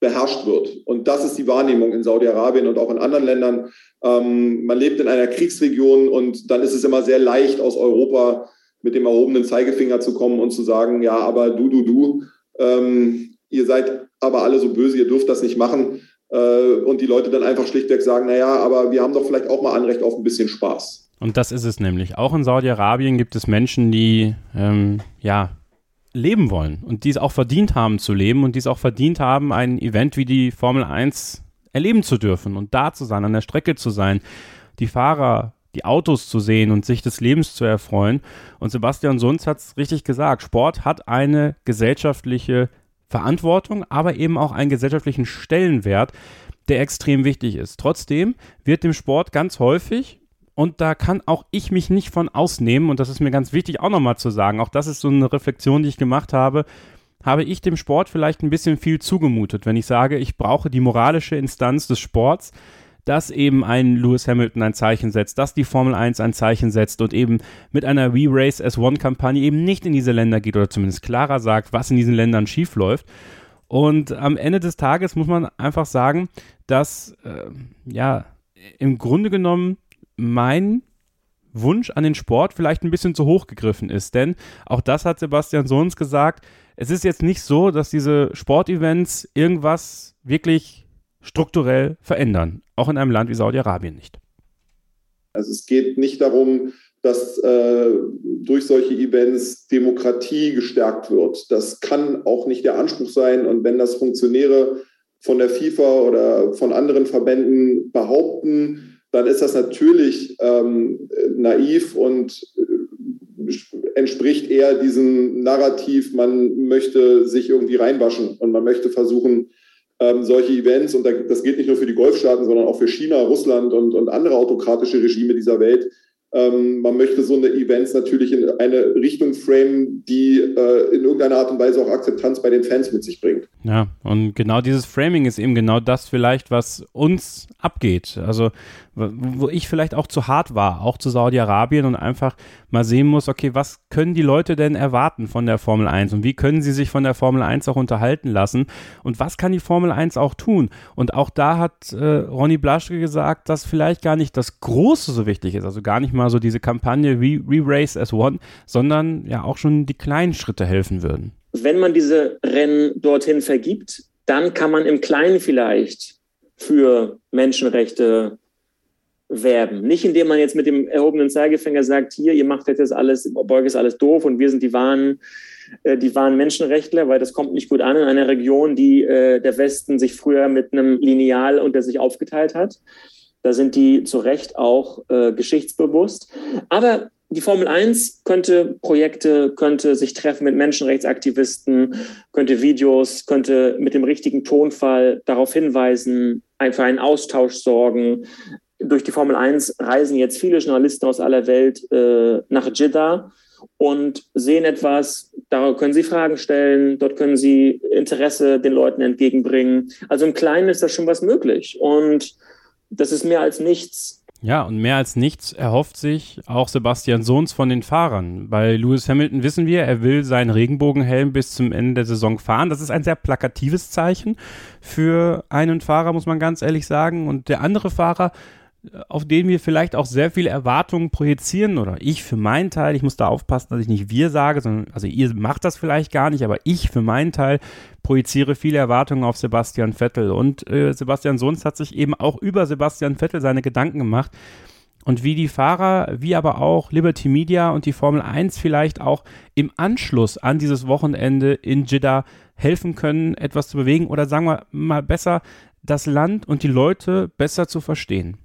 beherrscht wird. Und das ist die Wahrnehmung in Saudi-Arabien und auch in anderen Ländern. Ähm, man lebt in einer Kriegsregion und dann ist es immer sehr leicht, aus Europa mit dem erhobenen Zeigefinger zu kommen und zu sagen, ja, aber du, du, du, ähm, ihr seid aber alle so böse, ihr dürft das nicht machen. Äh, und die Leute dann einfach schlichtweg sagen, naja, aber wir haben doch vielleicht auch mal Anrecht auf ein bisschen Spaß. Und das ist es nämlich. Auch in Saudi-Arabien gibt es Menschen, die ähm, ja leben wollen und die es auch verdient haben zu leben und die es auch verdient haben, ein Event wie die Formel 1 erleben zu dürfen und da zu sein, an der Strecke zu sein, die Fahrer, die Autos zu sehen und sich des Lebens zu erfreuen. Und Sebastian Sunz hat es richtig gesagt, Sport hat eine gesellschaftliche Verantwortung, aber eben auch einen gesellschaftlichen Stellenwert, der extrem wichtig ist. Trotzdem wird dem Sport ganz häufig und da kann auch ich mich nicht von ausnehmen. Und das ist mir ganz wichtig auch nochmal zu sagen. Auch das ist so eine Reflexion, die ich gemacht habe. Habe ich dem Sport vielleicht ein bisschen viel zugemutet, wenn ich sage, ich brauche die moralische Instanz des Sports, dass eben ein Lewis Hamilton ein Zeichen setzt, dass die Formel 1 ein Zeichen setzt und eben mit einer We Race as One Kampagne eben nicht in diese Länder geht oder zumindest klarer sagt, was in diesen Ländern schiefläuft. Und am Ende des Tages muss man einfach sagen, dass äh, ja im Grunde genommen mein Wunsch an den Sport vielleicht ein bisschen zu hoch gegriffen ist. Denn auch das hat Sebastian Sohns gesagt. Es ist jetzt nicht so, dass diese Sportevents irgendwas wirklich strukturell verändern. Auch in einem Land wie Saudi-Arabien nicht. Also es geht nicht darum, dass äh, durch solche Events Demokratie gestärkt wird. Das kann auch nicht der Anspruch sein. Und wenn das Funktionäre von der FIFA oder von anderen Verbänden behaupten, dann ist das natürlich ähm, naiv und äh, entspricht eher diesem Narrativ, man möchte sich irgendwie reinwaschen und man möchte versuchen, ähm, solche Events, und das gilt nicht nur für die Golfstaaten, sondern auch für China, Russland und, und andere autokratische Regime dieser Welt, ähm, man möchte so eine Events natürlich in eine Richtung framen, die äh, in irgendeiner Art und Weise auch Akzeptanz bei den Fans mit sich bringt. Ja, und genau dieses Framing ist eben genau das vielleicht, was uns abgeht. Also wo ich vielleicht auch zu hart war, auch zu Saudi-Arabien und einfach mal sehen muss, okay, was können die Leute denn erwarten von der Formel 1 und wie können sie sich von der Formel 1 auch unterhalten lassen und was kann die Formel 1 auch tun? Und auch da hat äh, Ronny Blaschke gesagt, dass vielleicht gar nicht das Große so wichtig ist, also gar nicht mal so diese Kampagne wie Re-Race as One, sondern ja auch schon die kleinen Schritte helfen würden. Wenn man diese Rennen dorthin vergibt, dann kann man im Kleinen vielleicht für Menschenrechte werben. Nicht indem man jetzt mit dem erhobenen Zeigefinger sagt, hier, ihr macht jetzt alles, Borg ist alles doof und wir sind die wahren, äh, die wahren Menschenrechtler, weil das kommt nicht gut an in einer Region, die äh, der Westen sich früher mit einem Lineal unter sich aufgeteilt hat. Da sind die zu Recht auch äh, geschichtsbewusst. Aber die Formel 1 könnte Projekte, könnte sich treffen mit Menschenrechtsaktivisten, könnte Videos, könnte mit dem richtigen Tonfall darauf hinweisen, für einen Austausch sorgen, durch die Formel 1 reisen jetzt viele Journalisten aus aller Welt äh, nach Jeddah und sehen etwas, da können sie Fragen stellen, dort können sie Interesse den Leuten entgegenbringen. Also im Kleinen ist da schon was möglich. Und das ist mehr als nichts. Ja, und mehr als nichts erhofft sich auch Sebastian Sohns von den Fahrern. Bei Lewis Hamilton wissen wir, er will seinen Regenbogenhelm bis zum Ende der Saison fahren. Das ist ein sehr plakatives Zeichen für einen Fahrer, muss man ganz ehrlich sagen. Und der andere Fahrer auf den wir vielleicht auch sehr viele Erwartungen projizieren oder ich für meinen Teil, ich muss da aufpassen, dass ich nicht wir sage, sondern also ihr macht das vielleicht gar nicht, aber ich für meinen Teil projiziere viele Erwartungen auf Sebastian Vettel. Und äh, Sebastian Sons hat sich eben auch über Sebastian Vettel seine Gedanken gemacht. Und wie die Fahrer, wie aber auch Liberty Media und die Formel 1 vielleicht auch im Anschluss an dieses Wochenende in Jeddah helfen können, etwas zu bewegen oder sagen wir mal besser, das Land und die Leute besser zu verstehen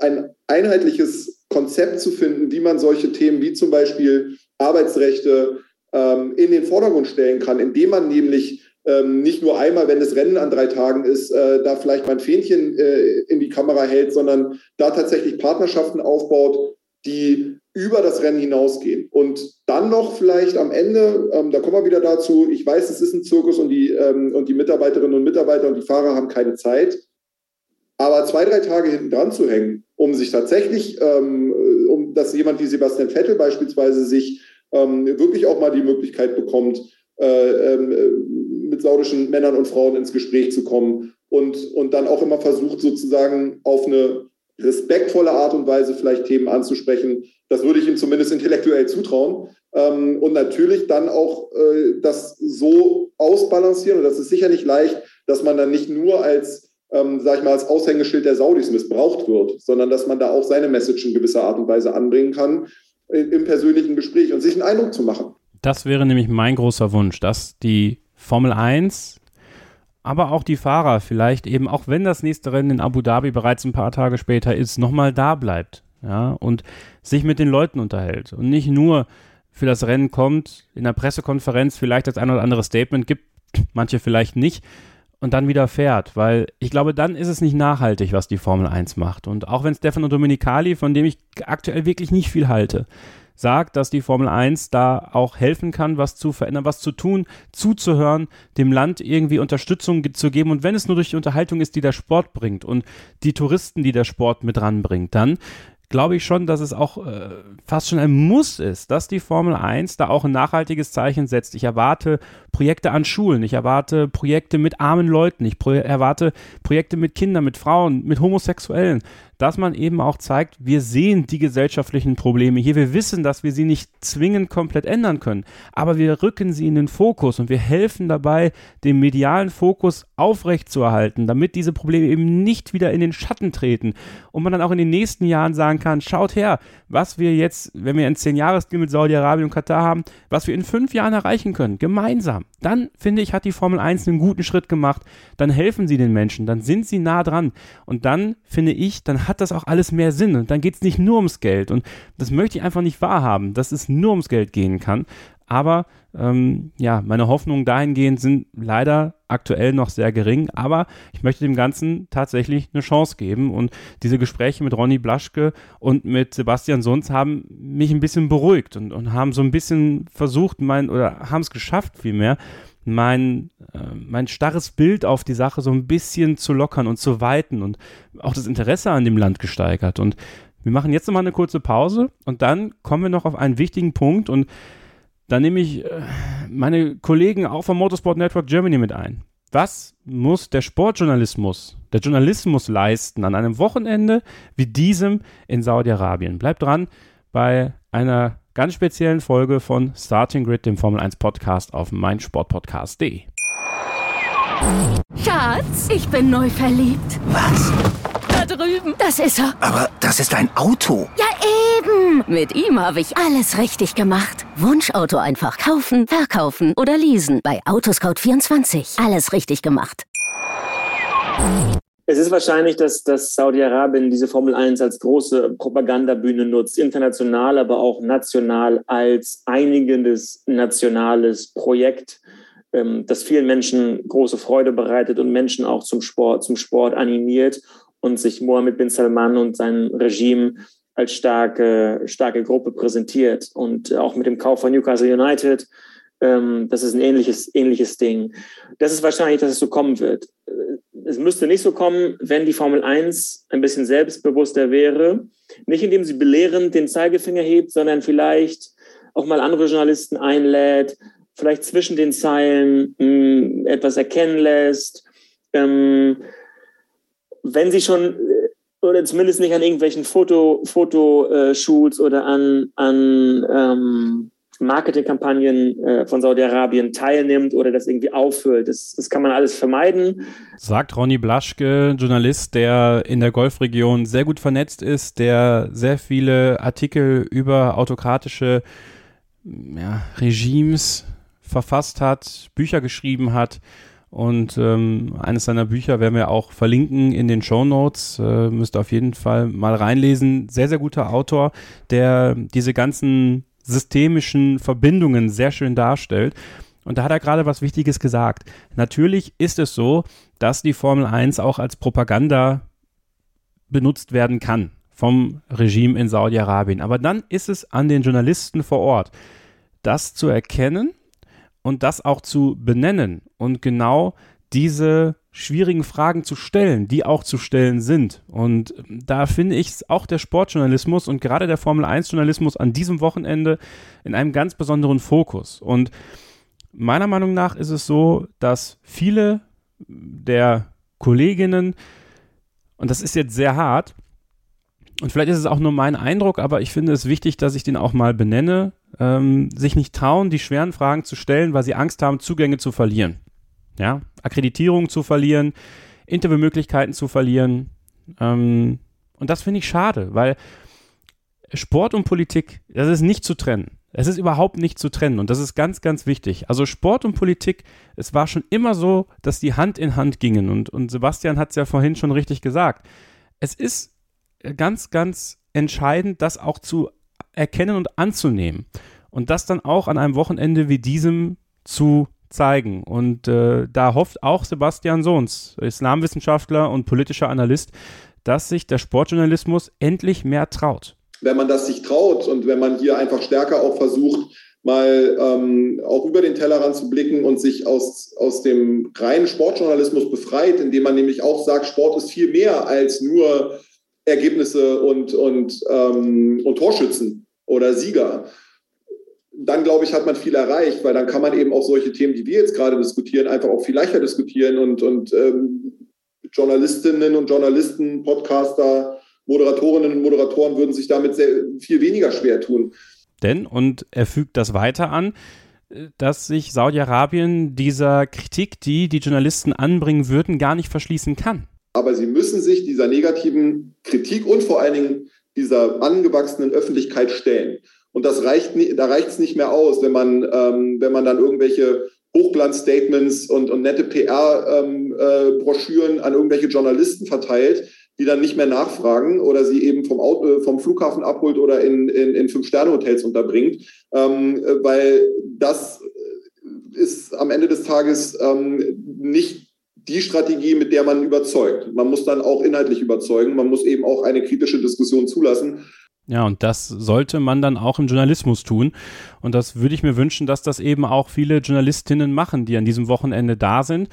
ein einheitliches Konzept zu finden, wie man solche Themen wie zum Beispiel Arbeitsrechte ähm, in den Vordergrund stellen kann, indem man nämlich ähm, nicht nur einmal, wenn das Rennen an drei Tagen ist, äh, da vielleicht mal ein Fähnchen äh, in die Kamera hält, sondern da tatsächlich Partnerschaften aufbaut, die über das Rennen hinausgehen. Und dann noch vielleicht am Ende, ähm, da kommen wir wieder dazu, ich weiß, es ist ein Zirkus und die, ähm, und die Mitarbeiterinnen und Mitarbeiter und die Fahrer haben keine Zeit. Aber zwei, drei Tage hinten dran zu hängen, um sich tatsächlich, ähm, um dass jemand wie Sebastian Vettel beispielsweise sich ähm, wirklich auch mal die Möglichkeit bekommt, äh, ähm, mit saudischen Männern und Frauen ins Gespräch zu kommen und, und dann auch immer versucht, sozusagen auf eine respektvolle Art und Weise vielleicht Themen anzusprechen. Das würde ich ihm zumindest intellektuell zutrauen. Ähm, und natürlich dann auch äh, das so ausbalancieren. Und das ist sicher nicht leicht, dass man dann nicht nur als ähm, sag ich mal, als Aushängeschild der Saudis missbraucht wird, sondern dass man da auch seine Message in gewisser Art und Weise anbringen kann im persönlichen Gespräch und sich einen Eindruck zu machen. Das wäre nämlich mein großer Wunsch, dass die Formel 1, aber auch die Fahrer vielleicht eben, auch wenn das nächste Rennen in Abu Dhabi bereits ein paar Tage später ist, nochmal da bleibt, ja, und sich mit den Leuten unterhält und nicht nur für das Rennen kommt, in der Pressekonferenz vielleicht das ein oder andere Statement gibt, manche vielleicht nicht, und dann wieder fährt, weil ich glaube, dann ist es nicht nachhaltig, was die Formel 1 macht. Und auch wenn Stefano Domenicali, von dem ich aktuell wirklich nicht viel halte, sagt, dass die Formel 1 da auch helfen kann, was zu verändern, was zu tun, zuzuhören, dem Land irgendwie Unterstützung zu geben und wenn es nur durch die Unterhaltung ist, die der Sport bringt und die Touristen, die der Sport mit ranbringt, dann glaube ich schon, dass es auch äh, fast schon ein Muss ist, dass die Formel 1 da auch ein nachhaltiges Zeichen setzt. Ich erwarte Projekte an Schulen, ich erwarte Projekte mit armen Leuten, ich pro erwarte Projekte mit Kindern, mit Frauen, mit Homosexuellen dass man eben auch zeigt, wir sehen die gesellschaftlichen Probleme hier, wir wissen, dass wir sie nicht zwingend komplett ändern können, aber wir rücken sie in den Fokus und wir helfen dabei, den medialen Fokus aufrechtzuerhalten, damit diese Probleme eben nicht wieder in den Schatten treten und man dann auch in den nächsten Jahren sagen kann, schaut her, was wir jetzt, wenn wir ein zehn jahres mit Saudi-Arabien und Katar haben, was wir in fünf Jahren erreichen können, gemeinsam. Dann, finde ich, hat die Formel 1 einen guten Schritt gemacht, dann helfen sie den Menschen, dann sind sie nah dran. Und dann, finde ich, dann hat das auch alles mehr Sinn. Und dann geht es nicht nur ums Geld. Und das möchte ich einfach nicht wahrhaben, dass es nur ums Geld gehen kann. Aber ähm, ja, meine Hoffnungen dahingehend sind leider aktuell noch sehr gering, aber ich möchte dem Ganzen tatsächlich eine Chance geben. Und diese Gespräche mit Ronny Blaschke und mit Sebastian Sunz haben mich ein bisschen beruhigt und, und haben so ein bisschen versucht, mein, oder haben es geschafft vielmehr, mein, äh, mein starres Bild auf die Sache so ein bisschen zu lockern und zu weiten und auch das Interesse an dem Land gesteigert. Und wir machen jetzt nochmal eine kurze Pause und dann kommen wir noch auf einen wichtigen Punkt und da nehme ich äh, meine Kollegen auch vom Motorsport Network Germany mit ein. Was muss der Sportjournalismus, der Journalismus leisten an einem Wochenende wie diesem in Saudi-Arabien? Bleibt dran bei einer ganz speziellen Folge von Starting Grid, dem Formel 1 Podcast auf meinsportpodcast.de. Schatz, ich bin neu verliebt. Was? Da drüben. Das ist er. Aber das ist ein Auto. Ja, eben. Mit ihm habe ich alles richtig gemacht. Wunschauto einfach kaufen, verkaufen oder leasen. Bei Autoscout24. Alles richtig gemacht. Es ist wahrscheinlich, dass, dass Saudi-Arabien diese Formel 1 als große Propagandabühne nutzt, international, aber auch national als einigendes nationales Projekt, ähm, das vielen Menschen große Freude bereitet und Menschen auch zum Sport, zum Sport animiert und sich Mohammed bin Salman und sein Regime als starke, starke Gruppe präsentiert. Und auch mit dem Kauf von Newcastle United, ähm, das ist ein ähnliches, ähnliches Ding. Das ist wahrscheinlich, dass es so kommen wird es müsste nicht so kommen, wenn die Formel 1 ein bisschen selbstbewusster wäre. Nicht indem sie belehrend den Zeigefinger hebt, sondern vielleicht auch mal andere Journalisten einlädt, vielleicht zwischen den Zeilen mh, hm, etwas erkennen lässt. Ähm, wenn sie schon, äh, oder zumindest nicht an irgendwelchen Foto, Fotoshoots oder an, an ähm, Marketingkampagnen äh, von Saudi-Arabien teilnimmt oder das irgendwie auffüllt. Das, das kann man alles vermeiden. Sagt Ronny Blaschke, Journalist, der in der Golfregion sehr gut vernetzt ist, der sehr viele Artikel über autokratische ja, Regimes verfasst hat, Bücher geschrieben hat. Und ähm, eines seiner Bücher werden wir auch verlinken in den Show Notes. Äh, müsst auf jeden Fall mal reinlesen. Sehr, sehr guter Autor, der diese ganzen systemischen Verbindungen sehr schön darstellt. Und da hat er gerade was Wichtiges gesagt. Natürlich ist es so, dass die Formel 1 auch als Propaganda benutzt werden kann vom Regime in Saudi-Arabien. Aber dann ist es an den Journalisten vor Ort, das zu erkennen und das auch zu benennen und genau diese schwierigen Fragen zu stellen, die auch zu stellen sind. Und da finde ich auch der Sportjournalismus und gerade der Formel 1 Journalismus an diesem Wochenende in einem ganz besonderen Fokus. Und meiner Meinung nach ist es so, dass viele der Kolleginnen, und das ist jetzt sehr hart, und vielleicht ist es auch nur mein Eindruck, aber ich finde es wichtig, dass ich den auch mal benenne, ähm, sich nicht trauen, die schweren Fragen zu stellen, weil sie Angst haben, Zugänge zu verlieren ja, Akkreditierung zu verlieren, Interviewmöglichkeiten zu verlieren. Ähm, und das finde ich schade, weil Sport und Politik, das ist nicht zu trennen. Es ist überhaupt nicht zu trennen und das ist ganz, ganz wichtig. Also Sport und Politik, es war schon immer so, dass die Hand in Hand gingen und, und Sebastian hat es ja vorhin schon richtig gesagt. Es ist ganz, ganz entscheidend, das auch zu erkennen und anzunehmen und das dann auch an einem Wochenende wie diesem zu zeigen. Und äh, da hofft auch Sebastian Sohns, Islamwissenschaftler und politischer Analyst, dass sich der Sportjournalismus endlich mehr traut. Wenn man das sich traut und wenn man hier einfach stärker auch versucht, mal ähm, auch über den Tellerrand zu blicken und sich aus, aus dem reinen Sportjournalismus befreit, indem man nämlich auch sagt, Sport ist viel mehr als nur Ergebnisse und, und, ähm, und Torschützen oder Sieger dann glaube ich, hat man viel erreicht, weil dann kann man eben auch solche Themen, die wir jetzt gerade diskutieren, einfach auch viel leichter diskutieren und, und ähm, Journalistinnen und Journalisten, Podcaster, Moderatorinnen und Moderatoren würden sich damit sehr, viel weniger schwer tun. Denn, und er fügt das weiter an, dass sich Saudi-Arabien dieser Kritik, die die Journalisten anbringen würden, gar nicht verschließen kann. Aber sie müssen sich dieser negativen Kritik und vor allen Dingen dieser angewachsenen Öffentlichkeit stellen. Und das reicht, da reicht es nicht mehr aus, wenn man, ähm, wenn man dann irgendwelche Hochglanzstatements und, und nette PR-Broschüren ähm, äh, an irgendwelche Journalisten verteilt, die dann nicht mehr nachfragen oder sie eben vom, Auto, vom Flughafen abholt oder in, in, in Fünf-Sterne-Hotels unterbringt, ähm, weil das ist am Ende des Tages ähm, nicht die Strategie, mit der man überzeugt. Man muss dann auch inhaltlich überzeugen, man muss eben auch eine kritische Diskussion zulassen. Ja, und das sollte man dann auch im Journalismus tun. Und das würde ich mir wünschen, dass das eben auch viele Journalistinnen machen, die an diesem Wochenende da sind.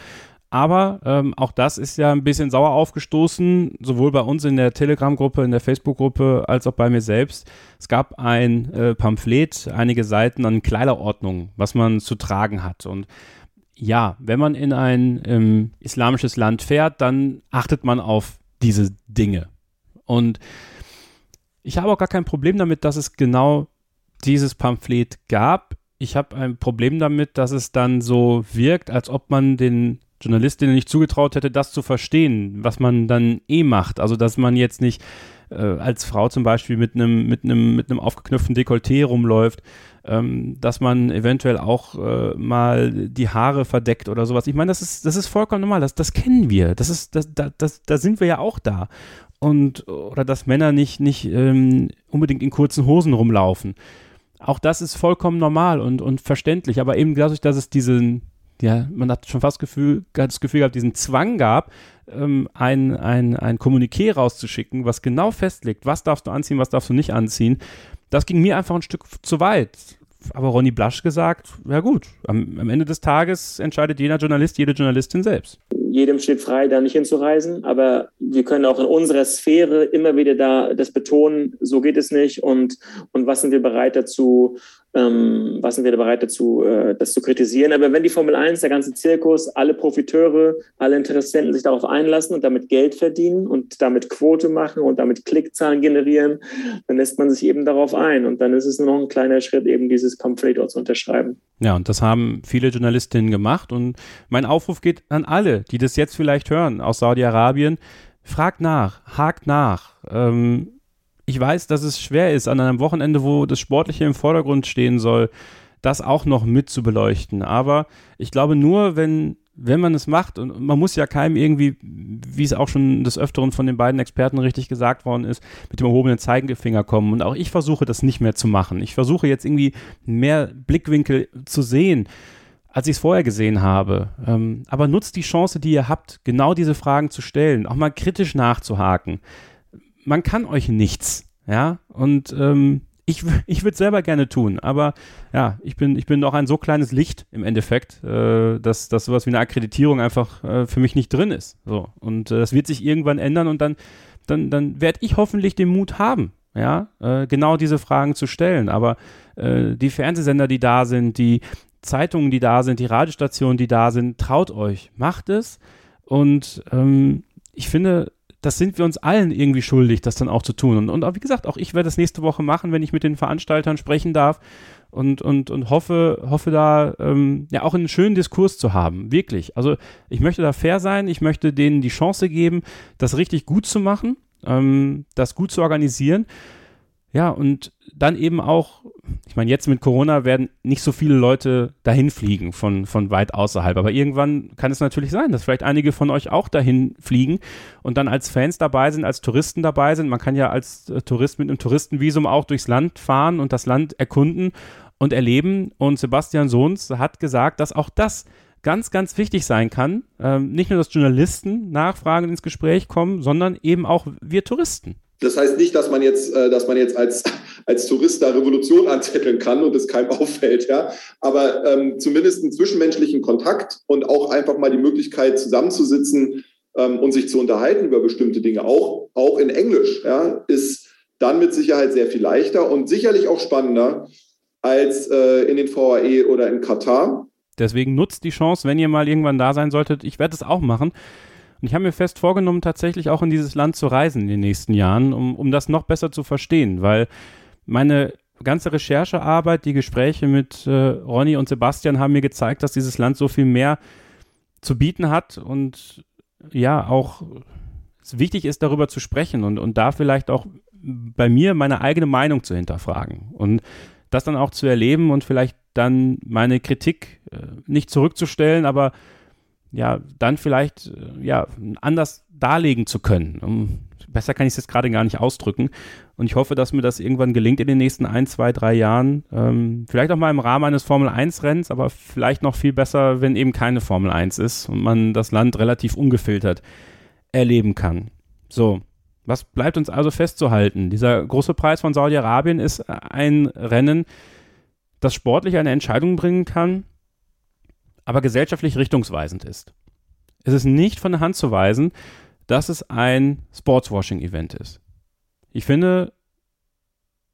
Aber ähm, auch das ist ja ein bisschen sauer aufgestoßen, sowohl bei uns in der Telegram-Gruppe, in der Facebook-Gruppe, als auch bei mir selbst. Es gab ein äh, Pamphlet, einige Seiten an Kleiderordnung, was man zu tragen hat. Und ja, wenn man in ein ähm, islamisches Land fährt, dann achtet man auf diese Dinge. Und ich habe auch gar kein Problem damit, dass es genau dieses Pamphlet gab. Ich habe ein Problem damit, dass es dann so wirkt, als ob man den Journalistinnen nicht zugetraut hätte, das zu verstehen, was man dann eh macht. Also, dass man jetzt nicht äh, als Frau zum Beispiel mit einem mit mit einem aufgeknöpften Dekolleté rumläuft, ähm, dass man eventuell auch äh, mal die Haare verdeckt oder sowas. Ich meine, das ist das ist vollkommen normal. Das das kennen wir. Das ist das da das, da sind wir ja auch da und oder dass Männer nicht, nicht ähm, unbedingt in kurzen Hosen rumlaufen. Auch das ist vollkommen normal und, und verständlich, aber eben dadurch, dass es diesen, ja, man hat schon fast Gefühl, das Gefühl gehabt, diesen Zwang gab, ähm, ein, ein, ein Kommuniqué rauszuschicken, was genau festlegt, was darfst du anziehen, was darfst du nicht anziehen, das ging mir einfach ein Stück zu weit. Aber Ronny Blasch gesagt, ja gut, am, am Ende des Tages entscheidet jeder Journalist, jede Journalistin selbst. Jedem steht frei, da nicht hinzureisen, aber wir können auch in unserer Sphäre immer wieder da das betonen, so geht es nicht und, und was sind wir bereit dazu, ähm, was sind wir bereit dazu, äh, das zu kritisieren. Aber wenn die Formel 1, der ganze Zirkus, alle Profiteure, alle Interessenten sich darauf einlassen und damit Geld verdienen und damit Quote machen und damit Klickzahlen generieren, dann lässt man sich eben darauf ein. Und dann ist es nur noch ein kleiner Schritt, eben dieses Pamphlet zu unterschreiben. Ja, und das haben viele Journalistinnen gemacht. Und mein Aufruf geht an alle, die das jetzt vielleicht hören aus Saudi-Arabien. Fragt nach, hakt nach. Ähm, ich weiß, dass es schwer ist, an einem Wochenende, wo das Sportliche im Vordergrund stehen soll, das auch noch mit zu beleuchten. Aber ich glaube, nur wenn, wenn man es macht, und man muss ja keinem irgendwie, wie es auch schon des Öfteren von den beiden Experten richtig gesagt worden ist, mit dem erhobenen Zeigefinger kommen. Und auch ich versuche das nicht mehr zu machen. Ich versuche jetzt irgendwie mehr Blickwinkel zu sehen als ich es vorher gesehen habe. Ähm, aber nutzt die Chance, die ihr habt, genau diese Fragen zu stellen, auch mal kritisch nachzuhaken man kann euch nichts, ja, und ähm, ich, ich würde selber gerne tun, aber ja, ich bin, ich bin noch ein so kleines Licht im Endeffekt, äh, dass, dass sowas wie eine Akkreditierung einfach äh, für mich nicht drin ist. So. Und äh, das wird sich irgendwann ändern und dann, dann, dann werde ich hoffentlich den Mut haben, ja, äh, genau diese Fragen zu stellen. Aber äh, die Fernsehsender, die da sind, die Zeitungen, die da sind, die Radiostationen, die da sind, traut euch, macht es. Und ähm, ich finde, das sind wir uns allen irgendwie schuldig, das dann auch zu tun. Und, und wie gesagt, auch ich werde das nächste Woche machen, wenn ich mit den Veranstaltern sprechen darf und, und, und hoffe, hoffe da ähm, ja auch einen schönen Diskurs zu haben. Wirklich. Also ich möchte da fair sein, ich möchte denen die Chance geben, das richtig gut zu machen, ähm, das gut zu organisieren. Ja, und dann eben auch, ich meine, jetzt mit Corona werden nicht so viele Leute dahin fliegen von, von weit außerhalb. Aber irgendwann kann es natürlich sein, dass vielleicht einige von euch auch dahin fliegen und dann als Fans dabei sind, als Touristen dabei sind. Man kann ja als äh, Tourist mit einem Touristenvisum auch durchs Land fahren und das Land erkunden und erleben. Und Sebastian Sohns hat gesagt, dass auch das ganz, ganz wichtig sein kann. Ähm, nicht nur, dass Journalisten nachfragen ins Gespräch kommen, sondern eben auch wir Touristen. Das heißt nicht, dass man jetzt, äh, dass man jetzt als, [laughs] als Tourist da Revolution anzetteln kann und es keinem [laughs] auffällt, ja. Aber ähm, zumindest einen zwischenmenschlichen Kontakt und auch einfach mal die Möglichkeit zusammenzusitzen ähm, und sich zu unterhalten über bestimmte Dinge, auch, auch in Englisch, ja, ist dann mit Sicherheit sehr viel leichter und sicherlich auch spannender als äh, in den VAE oder in Katar. Deswegen nutzt die Chance, wenn ihr mal irgendwann da sein solltet. Ich werde es auch machen. Und ich habe mir fest vorgenommen, tatsächlich auch in dieses Land zu reisen in den nächsten Jahren, um, um das noch besser zu verstehen, weil meine ganze Recherchearbeit, die Gespräche mit äh, Ronny und Sebastian haben mir gezeigt, dass dieses Land so viel mehr zu bieten hat und ja, auch es wichtig ist, darüber zu sprechen und, und da vielleicht auch bei mir meine eigene Meinung zu hinterfragen und das dann auch zu erleben und vielleicht dann meine Kritik äh, nicht zurückzustellen, aber ja, dann vielleicht äh, ja, anders darlegen zu können. Um, besser kann ich es jetzt gerade gar nicht ausdrücken. Und ich hoffe, dass mir das irgendwann gelingt in den nächsten ein, zwei, drei Jahren. Ähm, vielleicht auch mal im Rahmen eines Formel-1-Renns, aber vielleicht noch viel besser, wenn eben keine Formel 1 ist und man das Land relativ ungefiltert erleben kann. So, was bleibt uns also festzuhalten? Dieser große Preis von Saudi-Arabien ist ein Rennen, das sportlich eine Entscheidung bringen kann, aber gesellschaftlich richtungsweisend ist. Es ist nicht von der Hand zu weisen, dass es ein Sportswashing-Event ist. Ich finde,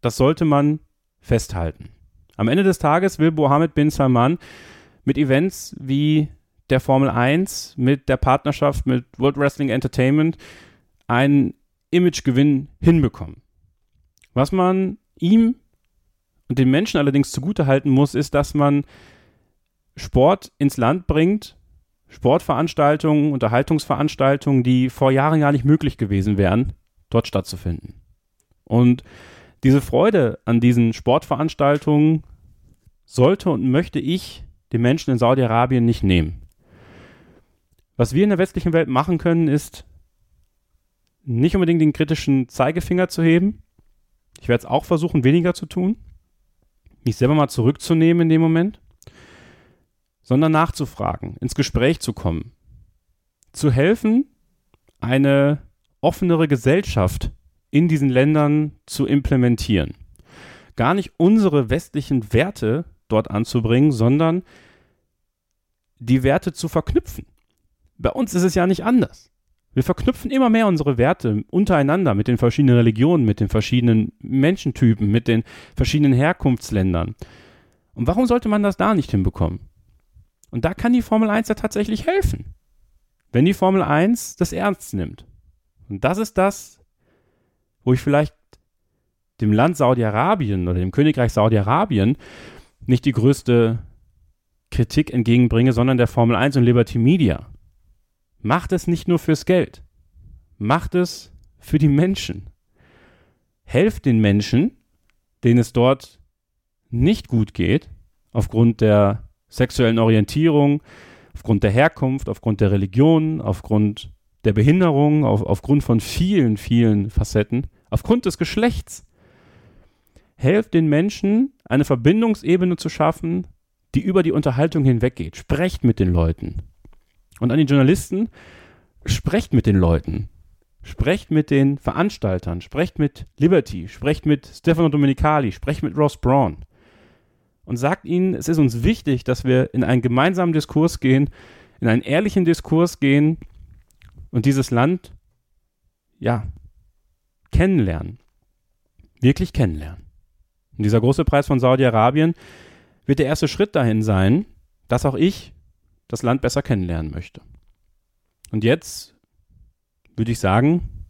das sollte man festhalten. Am Ende des Tages will Mohammed bin Salman mit Events wie der Formel 1, mit der Partnerschaft mit World Wrestling Entertainment einen Imagegewinn hinbekommen. Was man ihm und den Menschen allerdings zugutehalten muss, ist, dass man Sport ins Land bringt, Sportveranstaltungen, Unterhaltungsveranstaltungen, die vor Jahren gar nicht möglich gewesen wären, dort stattzufinden. Und diese Freude an diesen Sportveranstaltungen sollte und möchte ich den Menschen in Saudi-Arabien nicht nehmen. Was wir in der westlichen Welt machen können, ist nicht unbedingt den kritischen Zeigefinger zu heben. Ich werde es auch versuchen, weniger zu tun. Mich selber mal zurückzunehmen in dem Moment sondern nachzufragen, ins Gespräch zu kommen, zu helfen, eine offenere Gesellschaft in diesen Ländern zu implementieren. gar nicht unsere westlichen Werte dort anzubringen, sondern die Werte zu verknüpfen. Bei uns ist es ja nicht anders. Wir verknüpfen immer mehr unsere Werte untereinander mit den verschiedenen Religionen, mit den verschiedenen Menschentypen, mit den verschiedenen Herkunftsländern. Und warum sollte man das da nicht hinbekommen? Und da kann die Formel 1 ja tatsächlich helfen, wenn die Formel 1 das ernst nimmt. Und das ist das, wo ich vielleicht dem Land Saudi-Arabien oder dem Königreich Saudi-Arabien nicht die größte Kritik entgegenbringe, sondern der Formel 1 und Liberty Media. Macht es nicht nur fürs Geld. Macht es für die Menschen. Helft den Menschen, denen es dort nicht gut geht, aufgrund der sexuellen Orientierung, aufgrund der Herkunft, aufgrund der Religion, aufgrund der Behinderung, auf, aufgrund von vielen, vielen Facetten, aufgrund des Geschlechts. Helft den Menschen, eine Verbindungsebene zu schaffen, die über die Unterhaltung hinweggeht. Sprecht mit den Leuten. Und an die Journalisten, sprecht mit den Leuten. Sprecht mit den Veranstaltern, sprecht mit Liberty, sprecht mit Stefano Domenicali, sprecht mit Ross Braun. Und sagt ihnen, es ist uns wichtig, dass wir in einen gemeinsamen Diskurs gehen, in einen ehrlichen Diskurs gehen und dieses Land, ja, kennenlernen. Wirklich kennenlernen. Und dieser große Preis von Saudi-Arabien wird der erste Schritt dahin sein, dass auch ich das Land besser kennenlernen möchte. Und jetzt würde ich sagen,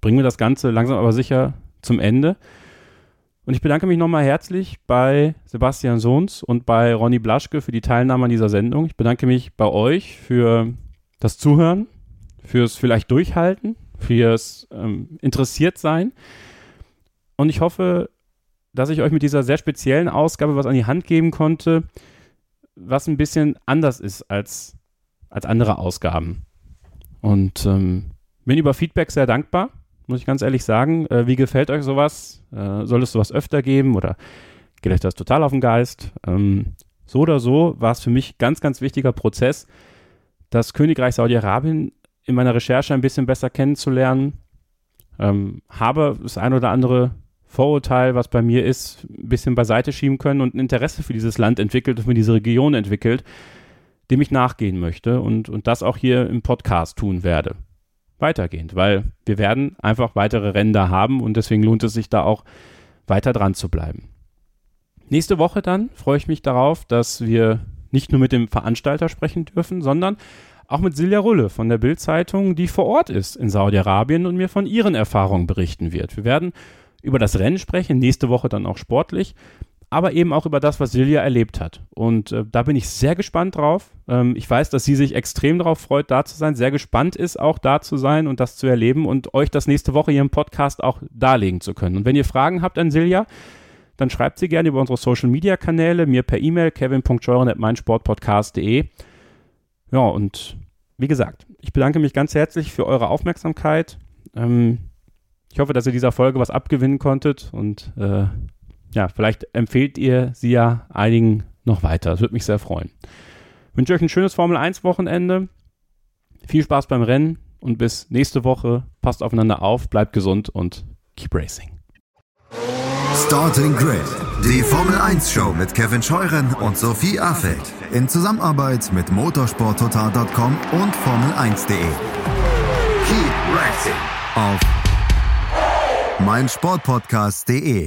bringen wir das Ganze langsam aber sicher zum Ende. Und ich bedanke mich nochmal herzlich bei Sebastian Sohns und bei Ronny Blaschke für die Teilnahme an dieser Sendung. Ich bedanke mich bei euch für das Zuhören, fürs vielleicht Durchhalten, fürs ähm, Interessiertsein. Und ich hoffe, dass ich euch mit dieser sehr speziellen Ausgabe was an die Hand geben konnte, was ein bisschen anders ist als, als andere Ausgaben. Und ähm, bin über Feedback sehr dankbar, muss ich ganz ehrlich sagen. Äh, wie gefällt euch sowas? Äh, soll es sowas öfter geben oder geht euch das total auf den Geist? Ähm, so oder so war es für mich ganz, ganz wichtiger Prozess, das Königreich Saudi-Arabien in meiner Recherche ein bisschen besser kennenzulernen. Ähm, habe das ein oder andere Vorurteil, was bei mir ist, ein bisschen beiseite schieben können und ein Interesse für dieses Land entwickelt und für diese Region entwickelt, dem ich nachgehen möchte und, und das auch hier im Podcast tun werde. Weitergehend, weil wir werden einfach weitere Rennen da haben und deswegen lohnt es sich da auch weiter dran zu bleiben. Nächste Woche dann freue ich mich darauf, dass wir nicht nur mit dem Veranstalter sprechen dürfen, sondern auch mit Silja Rulle von der Bild-Zeitung, die vor Ort ist in Saudi-Arabien und mir von ihren Erfahrungen berichten wird. Wir werden über das Rennen sprechen, nächste Woche dann auch sportlich, aber eben auch über das, was Silja erlebt hat. Und äh, da bin ich sehr gespannt drauf. Ähm, ich weiß, dass sie sich extrem darauf freut, da zu sein, sehr gespannt ist, auch da zu sein und das zu erleben und euch das nächste Woche hier im Podcast auch darlegen zu können. Und wenn ihr Fragen habt an Silja, dann schreibt sie gerne über unsere Social Media Kanäle, mir per E-Mail kevin.scheuren.meinsportpodcast.de. Ja, und wie gesagt, ich bedanke mich ganz herzlich für eure Aufmerksamkeit. Ähm, ich hoffe, dass ihr dieser Folge was abgewinnen konntet und äh, ja, vielleicht empfehlt ihr sie ja einigen noch weiter. Das würde mich sehr freuen. Ich wünsche euch ein schönes Formel 1 Wochenende. Viel Spaß beim Rennen und bis nächste Woche. Passt aufeinander auf, bleibt gesund und keep racing. Starting Grid, die Formel 1 Show mit Kevin Scheuren und Sophie Affeld in Zusammenarbeit mit motorsporttotal.com und Formel1.de. Keep racing auf meinsportpodcast.de.